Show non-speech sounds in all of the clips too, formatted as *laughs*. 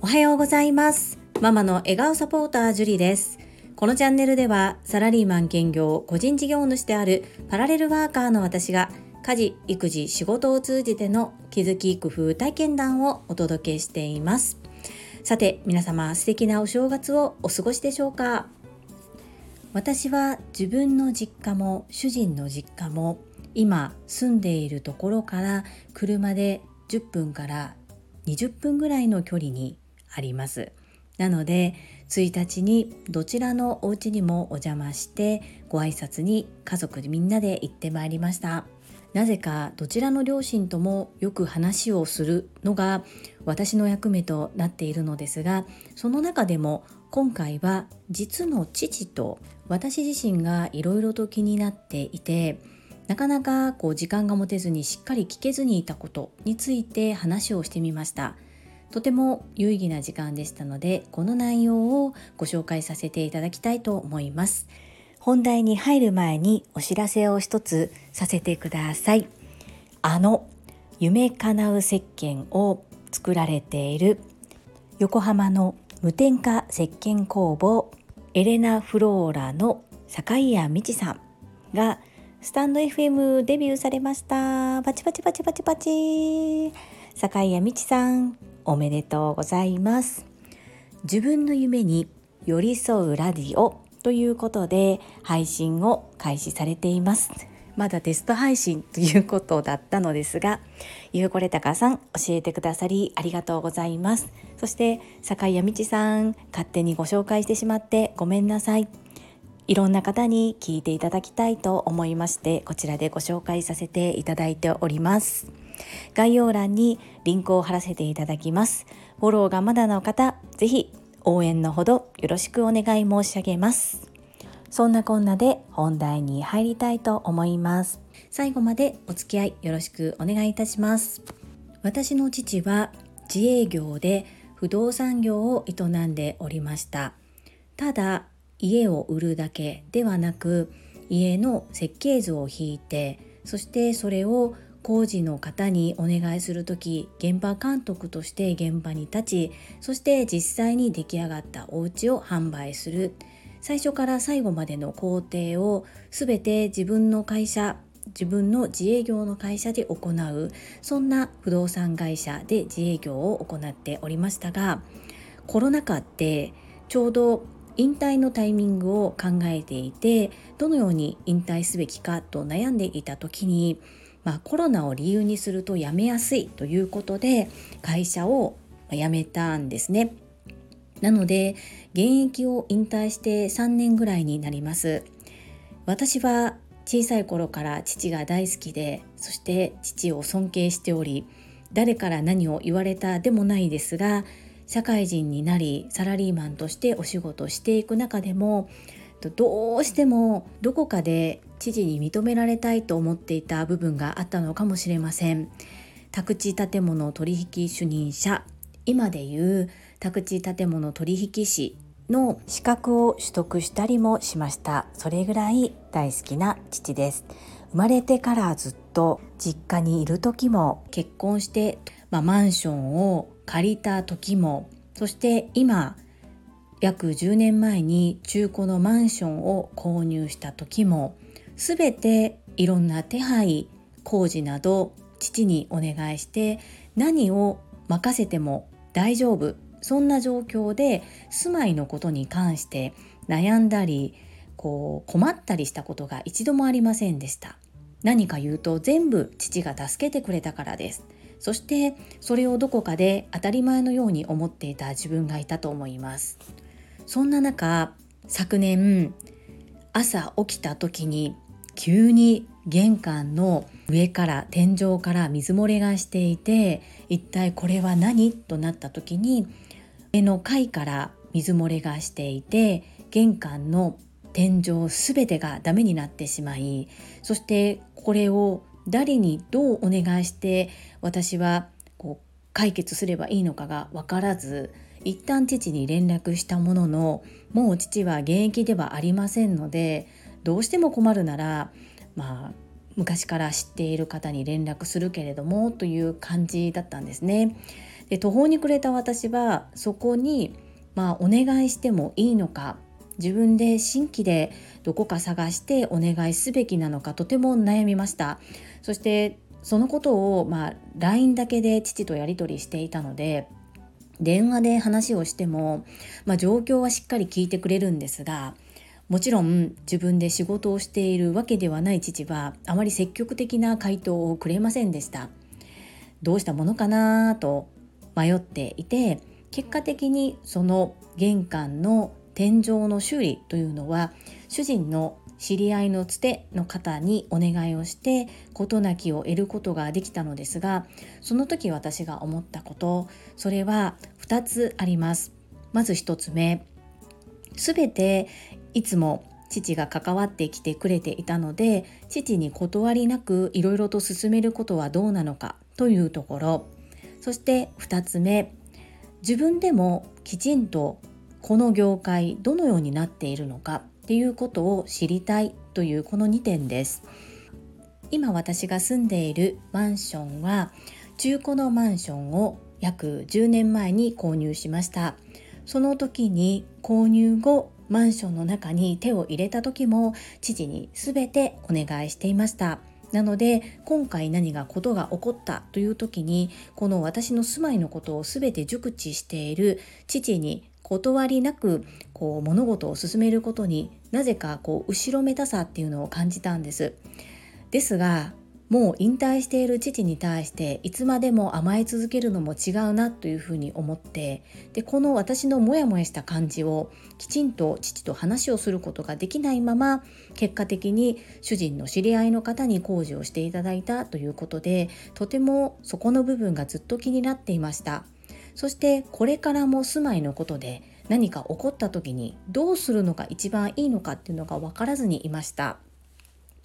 おはようございます。ママの笑顔サポータージュリです。このチャンネルではサラリーマン兼業個人事業主であるパラレルワーカーの私が家事育児仕事を通じての気づき工夫体験談をお届けしています。さて皆様素敵なお正月をお過ごしでしょうか？私は自分の実家も主人の実家も今住んでいるところから車で10分から20分ぐらいの距離にあります。なので1日にどちらのお家にもお邪魔してご挨拶に家族みんなで行ってまいりました。なぜかどちらの両親ともよく話をするのが私の役目となっているのですがその中でも今回は実の父と私自身がいろいろと気になっていてなかなかこう時間が持てずにしっかり聞けずにいたことについて話をしてみました。とても有意義な時間でしたのでこの内容をご紹介させていただきたいと思います。本題に入る前にお知らせを一つさせてください。あの夢かなう石鹸を作られている横浜の無添加石鹸工房エレナ・フローラの坂井谷美智さんがスタンド FM デビューされました。パチパチパチパチパチ。坂井谷美智さんおめでとうございます。自分の夢に寄り添うラディオということで配信を開始されています。まだテスト配信ということだったのですがゆうこれたかさん教えてくださりありがとうございます。そして坂井谷道さん勝手にご紹介してしまってごめんなさい。いろんな方に聞いていただきたいと思いましてこちらでご紹介させていただいております。概要欄にリンクを貼らせていただきます。フォローがまだの方ぜひ応援のほどよろしくお願い申し上げます。そんなこんなで本題に入りたいと思います。最後までお付き合いよろしくお願いいたします。私の父は自営業で不動産業を営んでおりました。ただ家を売るだけではなく家の設計図を引いてそしてそれを工事の方にお願いする時現場監督として現場に立ちそして実際に出来上がったお家を販売する。最初から最後までの工程を全て自分の会社自分の自営業の会社で行うそんな不動産会社で自営業を行っておりましたがコロナ禍ってちょうど引退のタイミングを考えていてどのように引退すべきかと悩んでいた時にまあ、コロナを理由にすると辞めやすいということで会社を辞めたんですね。なので現役を引退して3年ぐらいになります。私は小さい頃から父が大好きでそして父を尊敬しており誰から何を言われたでもないですが社会人になりサラリーマンとしてお仕事をしていく中でもどうしてもどこかで知事に認められたいと思っていた部分があったのかもしれません。宅地建物取引主任者今でいう宅地建物取引士の資格を取得したりもしました。それぐらい大好きな父です。生まれてからずっと実家にいる時も結婚して、まあ、マンションを借りた時もそして今約10年前に中古のマンションを購入した時も全ていろんな手配工事など父にお願いして何を任せても大丈夫そんな状況で住まいのことに関して悩んだりこう困ったりしたことが一度もありませんでした。何か言うと全部父が助けてくれたからです。そしてそれをどこかで当たり前のように思っていた自分がいたと思います。そんな中昨年朝起きた時に急に玄関の上から天井から水漏れがしていて一体これは何？となった時に上の階から水漏れがしていて玄関の天井すべてがダメになってしまいそしてこれを誰にどうお願いして私はこう解決すればいいのかが分からず一旦父に連絡したもののもう父は現役ではありませんのでどうしても困るならまあ昔から知っている方に連絡するけれどもという感じだったんですね。で途方に暮れた私はそこにまあお願いしてもいいのか自分で新規でどこか探してお願いすべきなのかとても悩みましたそしてそのことをまあ LINE だけで父とやり取りしていたので電話で話をしても、まあ、状況はしっかり聞いてくれるんですがもちろん自分で仕事をしているわけではない父はあまり積極的な回答をくれませんでした。どうしたものかなと迷っていて結果的にその玄関の天井の修理というのは主人の知り合いのつての方にお願いをして事なきを得ることができたのですがその時私が思ったことそれは2つあります。まず1つ目全ていつも父が関わってきてくれていたので父に断りなくいろいろと進めることはどうなのかというところ。そして2つ目自分でもきちんとこの業界どのようになっているのかていうことを知りたいというこの2点です。今私が住んでいるマンションは中古のマンションを約10年前に購入しました。その時に購入後マンションの中に手を入れた時も父に全てお願いしていました。なので今回何がことが起こったという時にこの私の住まいのことを全て熟知している父に断りなくこう物事を進めることになぜかこう後ろめたさっていうのを感じたんです。ですがもう引退している父に対していつまでも甘え続けるのも違うなというふうに思ってでこの私のモヤモヤした感じをきちんと父と話をすることができないまま結果的に主人の知り合いの方に工事をしていただいたということでとてもそこの部分がずっと気になっていましたそしてこれからも住まいのことで何か起こった時にどうするのが一番いいのかっていうのが分からずにいました。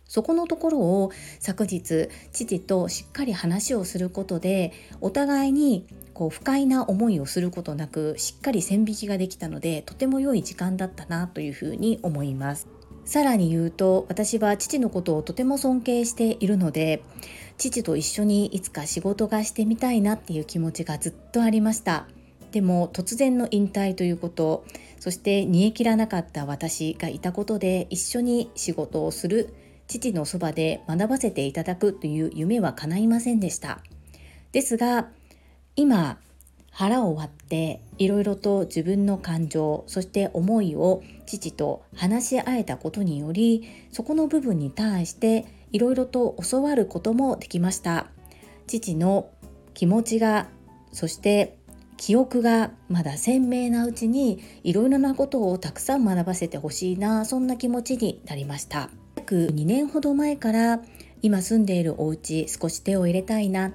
そこのところを昨日父としっかり話をすることでお互いにこう不快な思いをすることなくしっかり線引きができたのでとても良い時間だったなというふうに思いますさらに言うと私は父のことをとても尊敬しているので父と一緒にいつか仕事がしてみたいなっていう気持ちがずっとありましたでも突然の引退ということそして煮え切らなかった私がいたことで一緒に仕事をする父のそばで学ばせていただくという夢は叶いませんでした。ですが今腹を割っていろいろと自分の感情そして思いを父と話し合えたことによりそこの部分に対していろいろと教わることもできました。父の気持ちがそして記憶がまだ鮮明なうちにいろいろなことをたくさん学ばせてほしいなそんな気持ちになりました。約2年ほど前から今住んでいるお家少し手を入れたいな。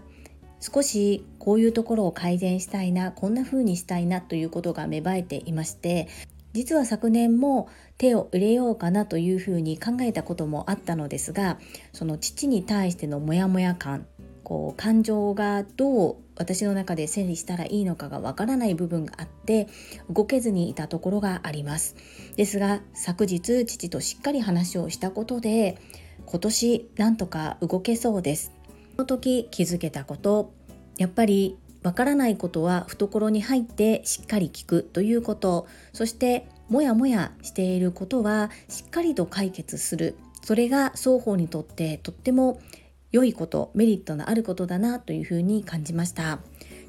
少しこういうところを改善したいなこんな風にしたいなということが芽生えていまして実は昨年も手を入れようかなというふうに考えたこともあったのですがその父に対してのモヤモヤ感こう感情がどう私の中で整理したらいいのかがわからない部分があって動けずにいたところがあります。ですが昨日父としっかり話をしたことで今年なんとか動けそうです。その時気づけたことやっぱりわからないことは懐に入ってしっかり聞くということ。そしてもやもやしていることはしっかりと解決する。それが双方にとってとっても良いことメリットのあることだなというふうに感じました。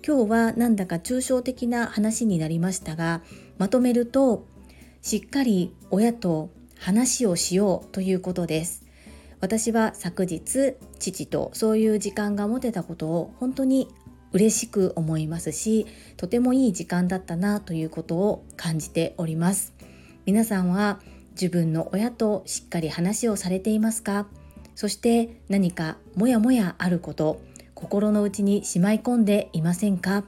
今日はなんだか抽象的な話になりましたがまとめるとしっかり親と話をしようということです。私は昨日父とそういう時間が持てたことを本当に嬉しく思いますしとてもいい時間だったなということを感じております。皆さんは自分の親としっかり話をされていますか？そして何かモヤモヤあること心の内にしまい込んでいませんか？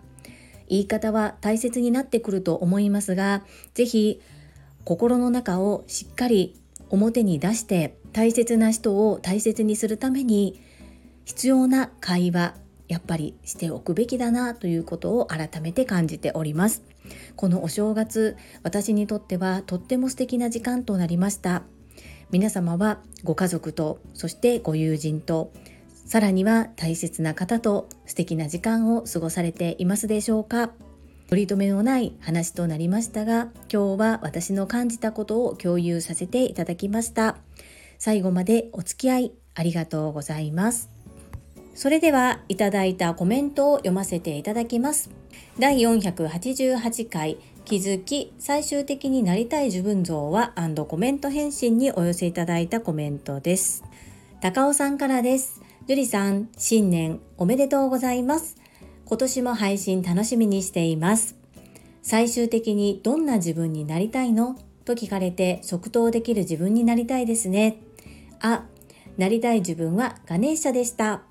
言い方は大切になってくると思いますが是非心の中をしっかり表に出して大切な人を大切にするために必要な会話やっぱりしておくべきだなということを改めて感じております。このお正月私にとってはとっても素敵な時間となりました。皆様はご家族とそしてご友人とさらには大切な方と素敵な時間を過ごされていますでしょうか。取り留めのない話となりましたが今日は私の感じたことを共有させていただきました。最後までお付き合いありがとうございます。それではいただいたコメントを読ませていただきます。第488回気づき最終的になりたい自分像はコメント返信にお寄せいただいたコメントです。高尾さんからです。樹里さん新年おめでとうございます。今年も配信楽しみにしています。最終的にどんな自分になりたいの？と聞かれて即答できる自分になりたいですね。あなりたい自分はガネーシャでした。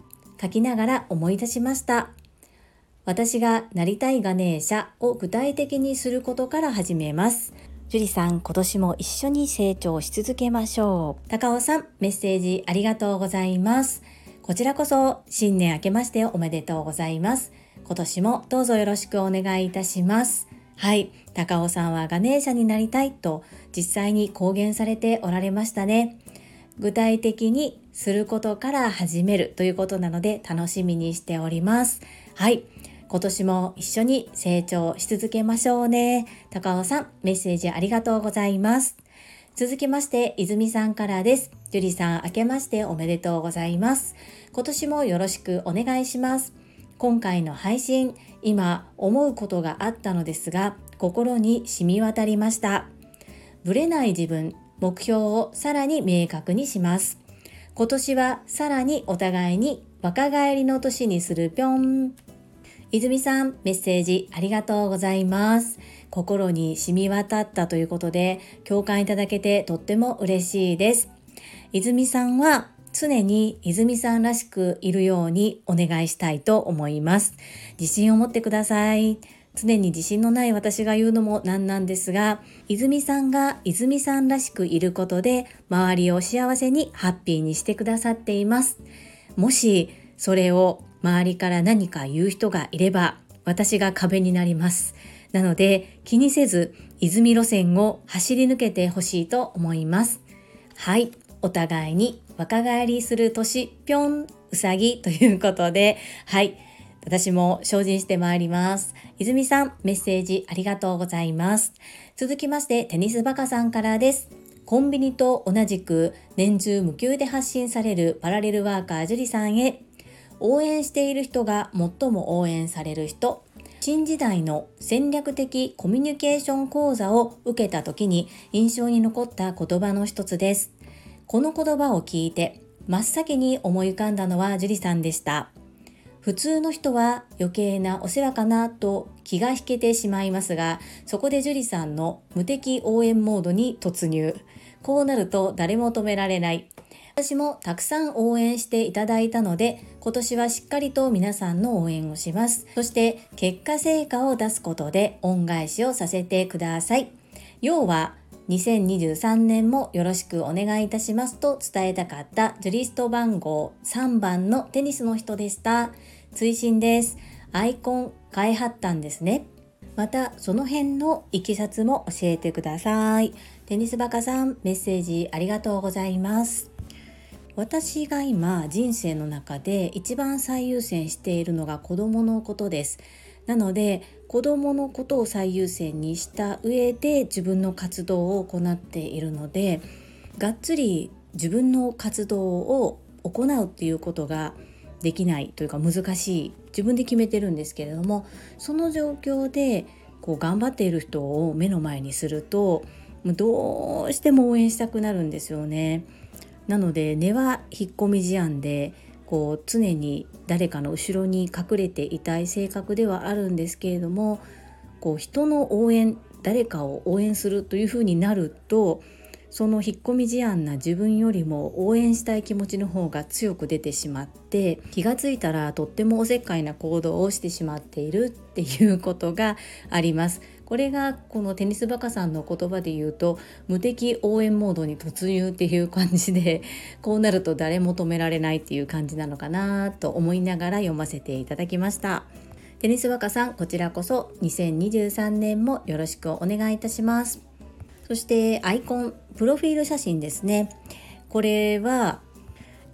書きながら思い出しました。私がなりたいガネーシャを具体的にすることから始めます樹里さん、今年も一緒に成長し続けましょう。高尾さん、メッセージありがとうございます。こちらこそ新年明けましておめでとうございます。今年もどうぞよろしくお願いいたします。はい、高尾さんはガネーシャになりたいと実際に公言されておられましたね。具体的にすることから始めるということなので楽しみにしております。はい。今年も一緒に成長し続けましょうね。高尾さん、メッセージありがとうございます。続きまして、泉さんからです。樹里さん、明けましておめでとうございます。今年もよろしくお願いします。今回の配信、今思うことがあったのですが、心に染み渡りました。ぶれない自分、目標をさらに明確にします。今年はさらにお互いに若返りの年にするぴょん。泉さん、メッセージありがとうございます。心に染み渡ったということで共感いただけてとっても嬉しいです。泉さんは常に泉さんらしくいるようにお願いしたいと思います。自信を持ってください。常に自信のない私が言うのもなんなんですが、泉さんが泉さんらしくいることで、周りを幸せにハッピーにしてくださっています。もし、それを周りから何か言う人がいれば、私が壁になります。なので気にせず泉路線を走り抜けてほしいと思います。はい、お互いに若返りする年ぴょんうさぎということで、はい、私も精進してまいります。泉さん、メッセージありがとうございます。続きまして、テニスバカさんからです。コンビニと同じく年中無休で発信されるパラレルワーカー樹里さんへ、応援している人が最も応援される人新時代の戦略的コミュニケーション講座を受けた時に印象に残った言葉の一つです。この言葉を聞いて真っ先に思い浮かんだのは樹里さんでした。普通の人は余計なお世話かなと気が引けてしまいますが、そこで樹里さんの無敵応援モードに突入。こうなると誰も止められない。私もたくさん応援していただいたので、今年はしっかりと皆さんの応援をします。そして結果成果を出すことで恩返しをさせてください。要は、2023年もよろしくお願いいたしますと伝えたかったジュリスト番号3番のテニスの人でした。追伸です。アイコン変えはったんですね。またその辺のいきさつも教えてください。テニスバカさんメッセージありがとうございます。私が今人生の中で一番最優先しているのが子供のことですなので子供のことを最優先にした上で自分の活動を行っているのでがっつり自分の活動を行うっていうことができないというか難しい自分で決めてるんですけれどもその状況でこう頑張っている人を目の前にするとどうしても応援したくなるんですよね。なので根は引っ込み思案でこう常に誰かの後ろに隠れていたい性格ではあるんですけれどもこう人の応援誰かを応援するというふうになるとその引っ込み思案な自分よりも応援したい気持ちの方が強く出てしまって気がついたらとってもおせっかいな行動をしてしまっているっていうことがあります。これがこのテニスバカさんの言葉で言うと無敵応援モードに突入っていう感じで *laughs* こうなると誰も止められないっていう感じなのかなと思いながら読ませていただきました。テニスバカさんこちらこそ2023年もよろしくお願いいたします。そしてアイコンプロフィール写真ですね。これは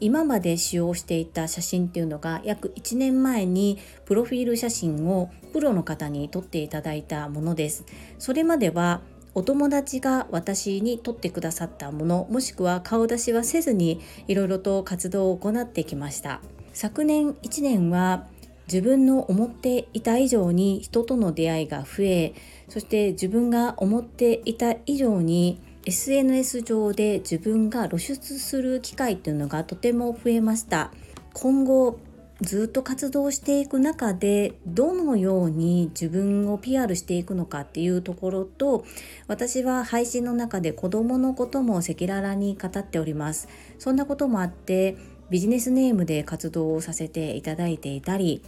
今まで使用していた写真っていうのが約1年前にプロフィール写真をプロの方に撮っていただいたものです。それまではお友達が私に撮ってくださったものもしくは顔出しはせずにいろいろと活動を行ってきました。昨年1年は自分の思っていた以上に人との出会いが増えそして自分が思っていた以上に SNS 上で自分が露出する機会っていうのがとても増えました。今後ずっと活動していく中でどのように自分を PR していくのかっていうところと私は配信の中で子供のことも赤裸々に語っております。そんなこともあってビジネスネームで活動をさせていただいていたり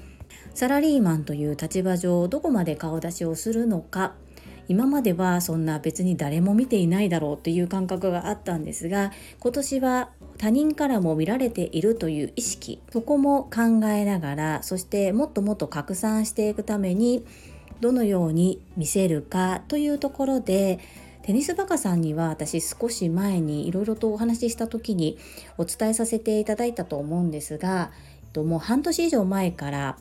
サラリーマンという立場上どこまで顔出しをするのか今まではそんな別に誰も見ていないだろうという感覚があったんですが今年は他人からも見られているという意識そこも考えながらそしてもっともっと拡散していくためにどのように見せるかというところでテニスバカさんには私少し前にいろいろとお話しした時にお伝えさせていただいたと思うんですがもう半年以上前から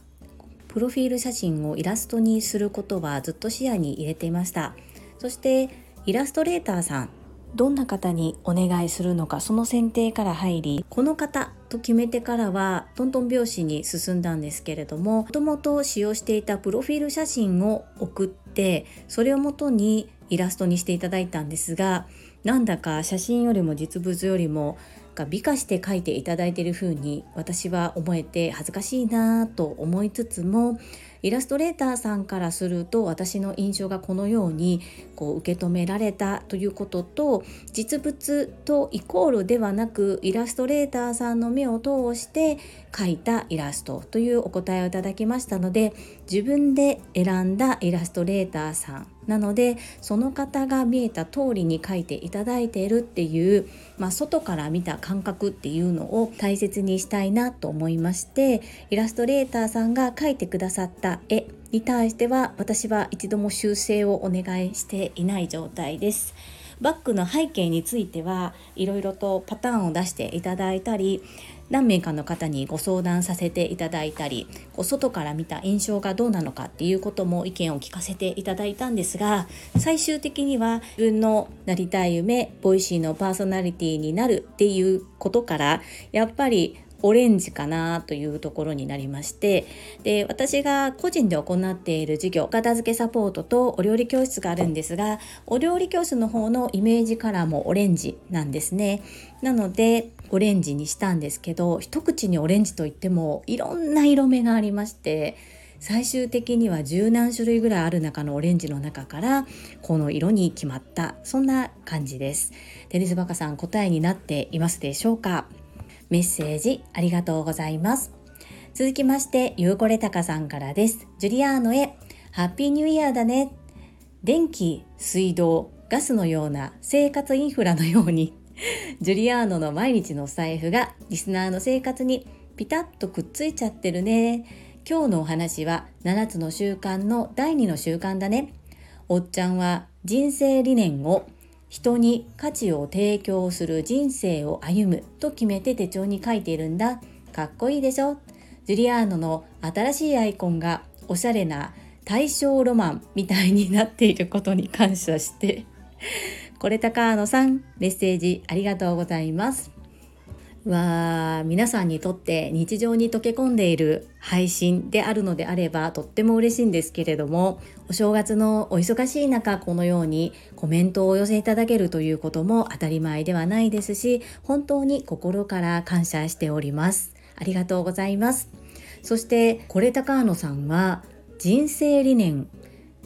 プロフィール写真をイラストにすることはずっと視野に入れていました。そしてイラストレーターさんどんな方にお願いするのかその選定から入りこの方と決めてからはトントン拍子に進んだんですけれどももともと使用していたプロフィール写真を送ってそれをもとにイラストにしていただいたんですがなんだか写真よりも実物よりもが美化して書いていただいている風に私は思えて恥ずかしいなと思いつつもイラストレーターさんからすると私の印象がこのようにこう受け止められたということと実物とイコールではなくイラストレーターさんの目を通して描いたイラストというお答えをいただきましたので自分で選んだイラストレーターさんなのでその方が見えた通りに書いていただいているっていう、まあ、外から見た感覚っていうのを大切にしたいなと思いましてイラストレーターさんが描いてくださった絵に対しては私は一度も修正をお願いしていない状態です。バッグの背景についてはいろいろとパターンを出していただいたり何名かの方にご相談させていただいたりこう外から見た印象がどうなのかっていうことも意見を聞かせていただいたんですが最終的には自分のなりたい夢 Voicy のパーソナリティになるっていうことからやっぱりオレンジかなというところになりましてで私が個人で行っている授業片付けサポートとお料理教室があるんですがお料理教室の方のイメージカラーもオレンジなんですね。なのでオレンジにしたんですけど一口にオレンジといってもいろんな色目がありまして最終的には十何種類ぐらいある中のオレンジの中からこの色に決まったそんな感じですテニスバカさん答えになっていますでしょうか？メッセージありがとうございます。続きまして、ゆうこれたかさんからです。ジュリアーノへ、ハッピーニューイヤーだね。電気、水道、ガスのような生活インフラのように、*laughs* ジュリアーノの毎日のお財布がリスナーの生活にピタッとくっついちゃってるね。今日のお話は7つの習慣の第2の習慣だね。おっちゃんは人生理念を人に価値を提供する人生を歩むと決めて手帳に書いているんだ。かっこいいでしょ？ジュリアーノの新しいアイコンがおしゃれな大正ロマンみたいになっていることに感謝して、これ高野さん、メッセージありがとうございます。は皆さんにとって日常に溶け込んでいる配信であるのであればとっても嬉しいんですけれどもお正月のお忙しい中このようにコメントをお寄せいただけるということも当たり前ではないですし本当に心から感謝しておりますありがとうございますそしてこれ高野さんは人生理念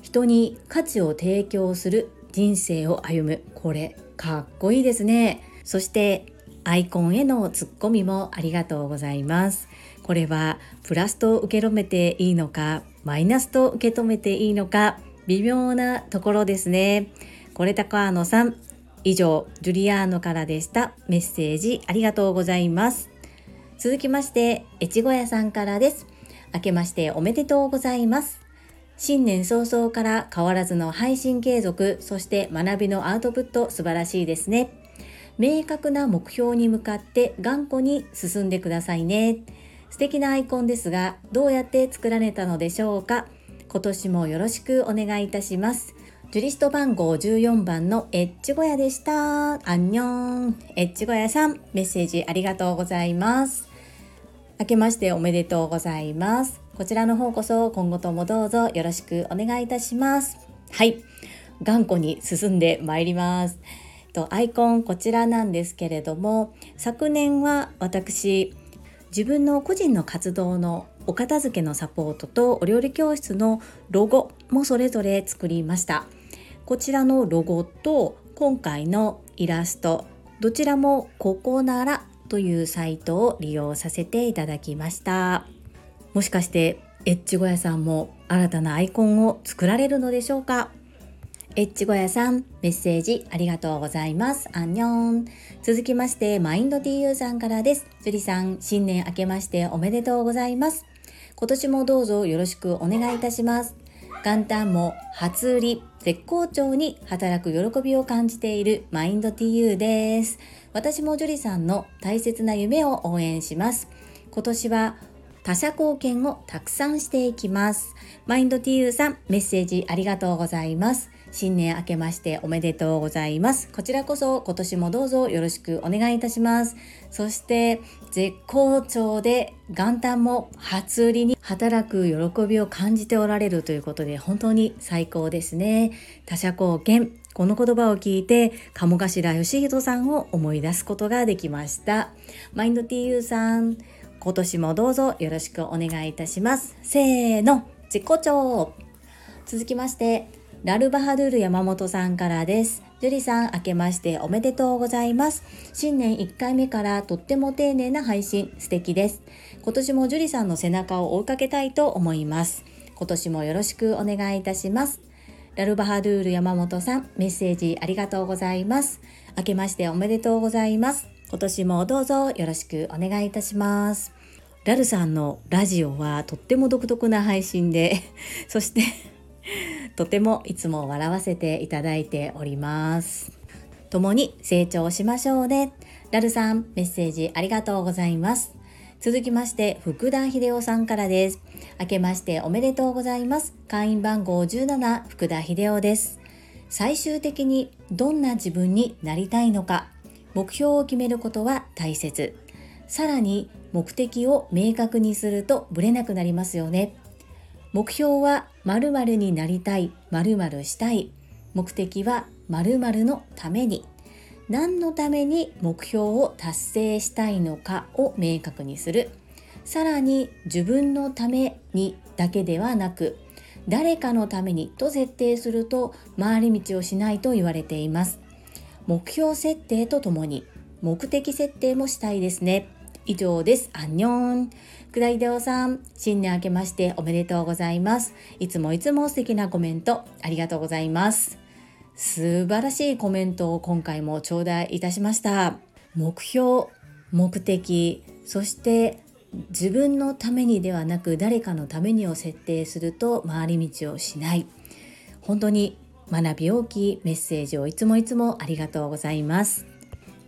人に価値を提供する人生を歩むこれかっこいいですねそしてアイコンへのツッコミもありがとうございます。これはプラスと受け止めていいのか、マイナスと受け止めていいのか、微妙なところですね。これ高野さん、以上、ジュリアーノからでした。メッセージありがとうございます。続きまして、越後屋さんからです。明けましておめでとうございます。新年早々から変わらずの配信継続、そして学びのアウトプット素晴らしいですね。明確な目標に向かって頑固に進んでくださいね。素敵なアイコンですが、どうやって作られたのでしょうか今年もよろしくお願いいたします。ジュリスト番号14番のエッチゴヤでした。アンニョン。エッチゴヤさん、メッセージありがとうございます。明けましておめでとうございます。こちらの方こそ今後ともどうぞよろしくお願いいたします。はい。頑固に進んでまいります。とアイコンこちらなんですけれども昨年は私自分の個人の活動のお片付けのサポートとお料理教室のロゴもそれぞれ作りましたこちらのロゴと今回のイラストどちらもここならというサイトを利用させていただきましたもしかしてエッチゴヤさんも新たなアイコンを作られるのでしょうか？エッチゴヤさん、メッセージありがとうございます。アンニョン。続きまして、マインド TU さんからです。ジュリさん、新年明けましておめでとうございます。今年もどうぞよろしくお願いいたします。元旦も初売り、絶好調に働く喜びを感じているマインド TU です。私もジュリさんの大切な夢を応援します。今年は他者貢献をたくさんしていきます。マインド TU さん、メッセージありがとうございます。新年明けましておめでとうございます。こちらこそ今年もどうぞよろしくお願いいたします。そして絶好調で元旦も初売りに働く喜びを感じておられるということで本当に最高ですね。他者貢献。この言葉を聞いて、鴨頭義人さんを思い出すことができました。マインド TU さん、今年もどうぞよろしくお願いいたします。せーの、絶好調続きまして、ラルバハドゥール山本さんからです。ジュリさん、明けましておめでとうございます。新年1回目からとっても丁寧な配信、素敵です。今年もジュリさんの背中を追いかけたいと思います。今年もよろしくお願いいたします。ラルバハドゥール山本さん、メッセージありがとうございます。明けましておめでとうございます。今年もどうぞよろしくお願いいたします。ラルさんのラジオはとっても独特な配信で、*laughs* そして *laughs* とてもいつも笑わせていただいております。共に成長しましょうね。ラルさん、メッセージありがとうございます。続きまして、福田秀夫さんからです。明けましておめでとうございます。会員番号17、福田秀夫です。最終的にどんな自分になりたいのか、目標を決めることは大切。さらに目的を明確にするとブレなくなりますよね。目標は〇〇になりたい、〇〇したい。目的は〇〇のために。何のために目標を達成したいのかを明確にする。さらに自分のためにだけではなく、誰かのためにと設定すると回り道をしないと言われています。目標設定とともに目的設定もしたいですね。以上です。アンニョン。くだいでおさん、新年明けましておめでとうございます。いつもいつも素敵なコメントありがとうございます。素晴らしいコメントを今回も頂戴いたしました。目標、目的、そして自分のためにではなく誰かのためにを設定すると回り道をしない。本当に学び大きいメッセージをいつもいつもありがとうございます。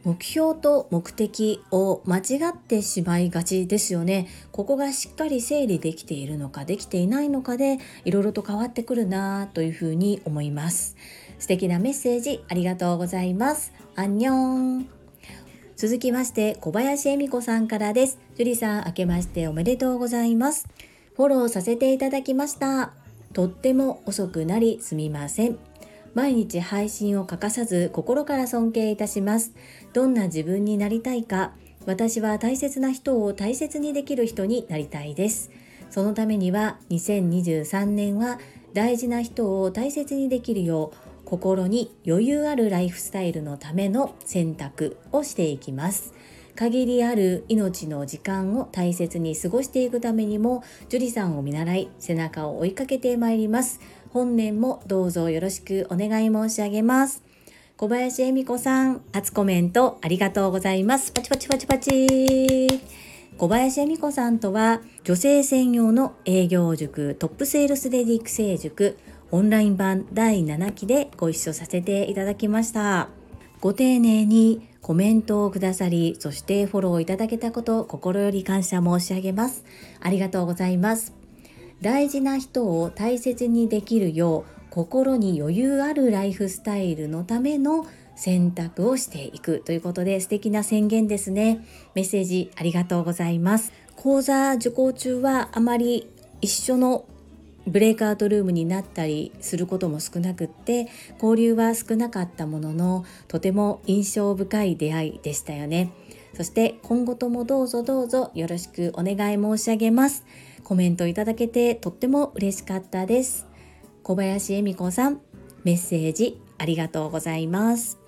目標と目的を間違ってしまいがちですよね。ここがしっかり整理できているのかできていないのかでいろいろと変わってくるなというふうに思います。素敵なメッセージありがとうございます。アンニョン。続きまして小林恵美子さんからです。樹里さん明けましておめでとうございます。フォローさせていただきました。とっても遅くなりすみません。毎日配信を欠かさず心から尊敬いたします。どんな自分になりたいか、私は大切な人を大切にできる人になりたいです。そのためには2023年は大事な人を大切にできるよう心に余裕あるライフスタイルのための選択をしていきます。限りある命の時間を大切に過ごしていくためにも樹里さんを見習い背中を追いかけてまいります。本年もどうぞよろしくお願い申し上げます。小林恵美子さん初コメントありがとうございます。パチパチパチパチ。小林恵美子さんとは女性専用の営業塾トップセールスレディ育成塾オンライン版第7期でご一緒させていただきました。ご丁寧にコメントをくださりそしてフォローいただけたこと心より感謝申し上げます。ありがとうございます。大事な人を大切にできるよう心に余裕あるライフスタイルのための選択をしていくということで素敵な宣言ですね。メッセージありがとうございます。講座受講中はあまり一緒のブレイクアウトルームになったりすることも少なくって交流は少なかったもののとても印象深い出会いでしたよね。そして今後ともどうぞどうぞよろしくお願い申し上げます。コメントいただけてとっても嬉しかったです。小林恵美子さんメッセージありがとうございます。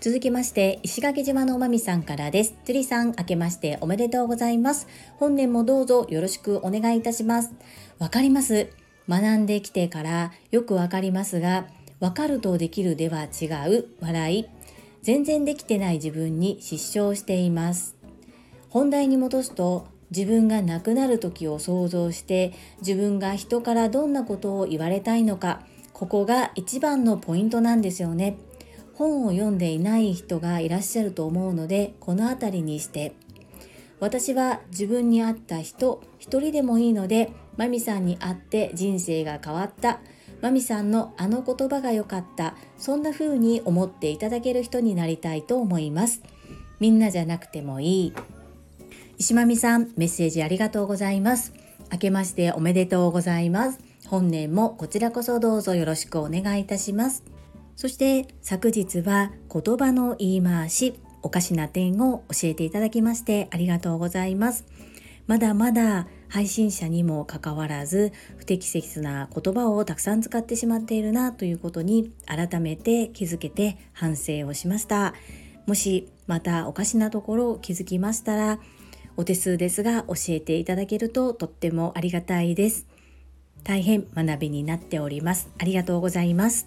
続きまして、石垣島のまみさんからです。つりさん、明けましておめでとうございます。本年もどうぞよろしくお願いいたします。わかります。学んできてからよくわかりますが、わかるとできるでは違う、笑い。全然できてない自分に失笑しています。本題に戻すと、自分が亡くなる時を想像して自分が人からどんなことを言われたいのかここが一番のポイントなんですよね本を読んでいない人がいらっしゃると思うのでこの辺りにして私は自分に合った人一人でもいいのでマミさんに会って人生が変わったマミさんのあの言葉が良かったそんな風に思っていただける人になりたいと思います。みんなじゃなくてもいい。石まみさんメッセージありがとうございます。明けましておめでとうございます。本年もこちらこそどうぞよろしくお願いいたします。そして昨日は言葉の言い回し、おかしな点を教えていただきましてありがとうございます。まだまだ配信者にもかかわらず不適切な言葉をたくさん使ってしまっているなということに改めて気づけて反省をしました。もしまたおかしなところを気づきましたらお手数ですが教えていただけるととってもありがたいです。大変学びになっております。ありがとうございます。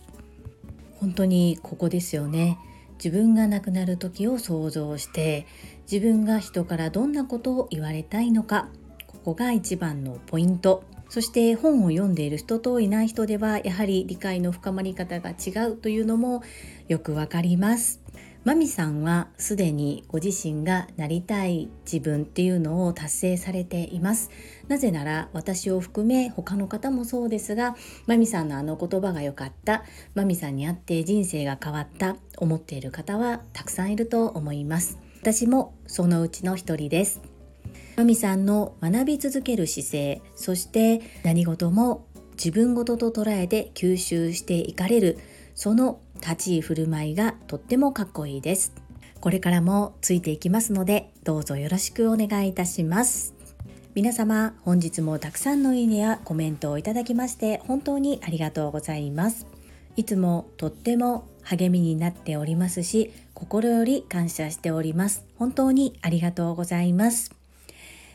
本当にここですよね。自分が亡くなる時を想像して自分が人からどんなことを言われたいのかここが一番のポイント。そして本を読んでいる人といない人ではやはり理解の深まり方が違うというのもよくわかります。マミさんはすでにご自身がなりたい自分っていうのを達成されています。なぜなら私を含め他の方もそうですがマミさんのあの言葉が良かった。マミさんに会って人生が変わった。思っている方はたくさんいると思います。私もそのうちの一人です。マミさんの学び続ける姿勢そして何事も自分事と捉えて吸収していかれる。その立ち居振る舞いがとってもかっこいいです。これからもついていきますので、どうぞよろしくお願いいたします。皆様、本日もたくさんのいいねやコメントをいただきまして本当にありがとうございます。いつもとっても励みになっておりますし、心より感謝しております。本当にありがとうございます。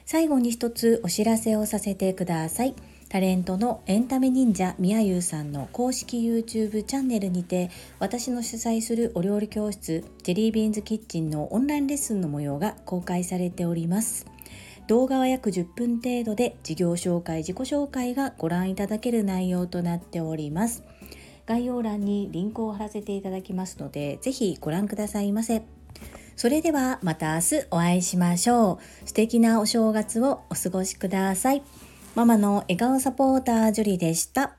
最後に一つお知らせをさせてください。タレントのエンタメ忍者みやゆうさんの公式 YouTube チャンネルにて私の主催するお料理教室ジェリービーンズキッチンのオンラインレッスンの模様が公開されております。動画は約10分程度で事業紹介自己紹介がご覧いただける内容となっております。概要欄にリンクを貼らせていただきますのでぜひご覧くださいませ。それではまた明日お会いしましょう。素敵なお正月をお過ごしください。ママの笑顔サポータージュリでした。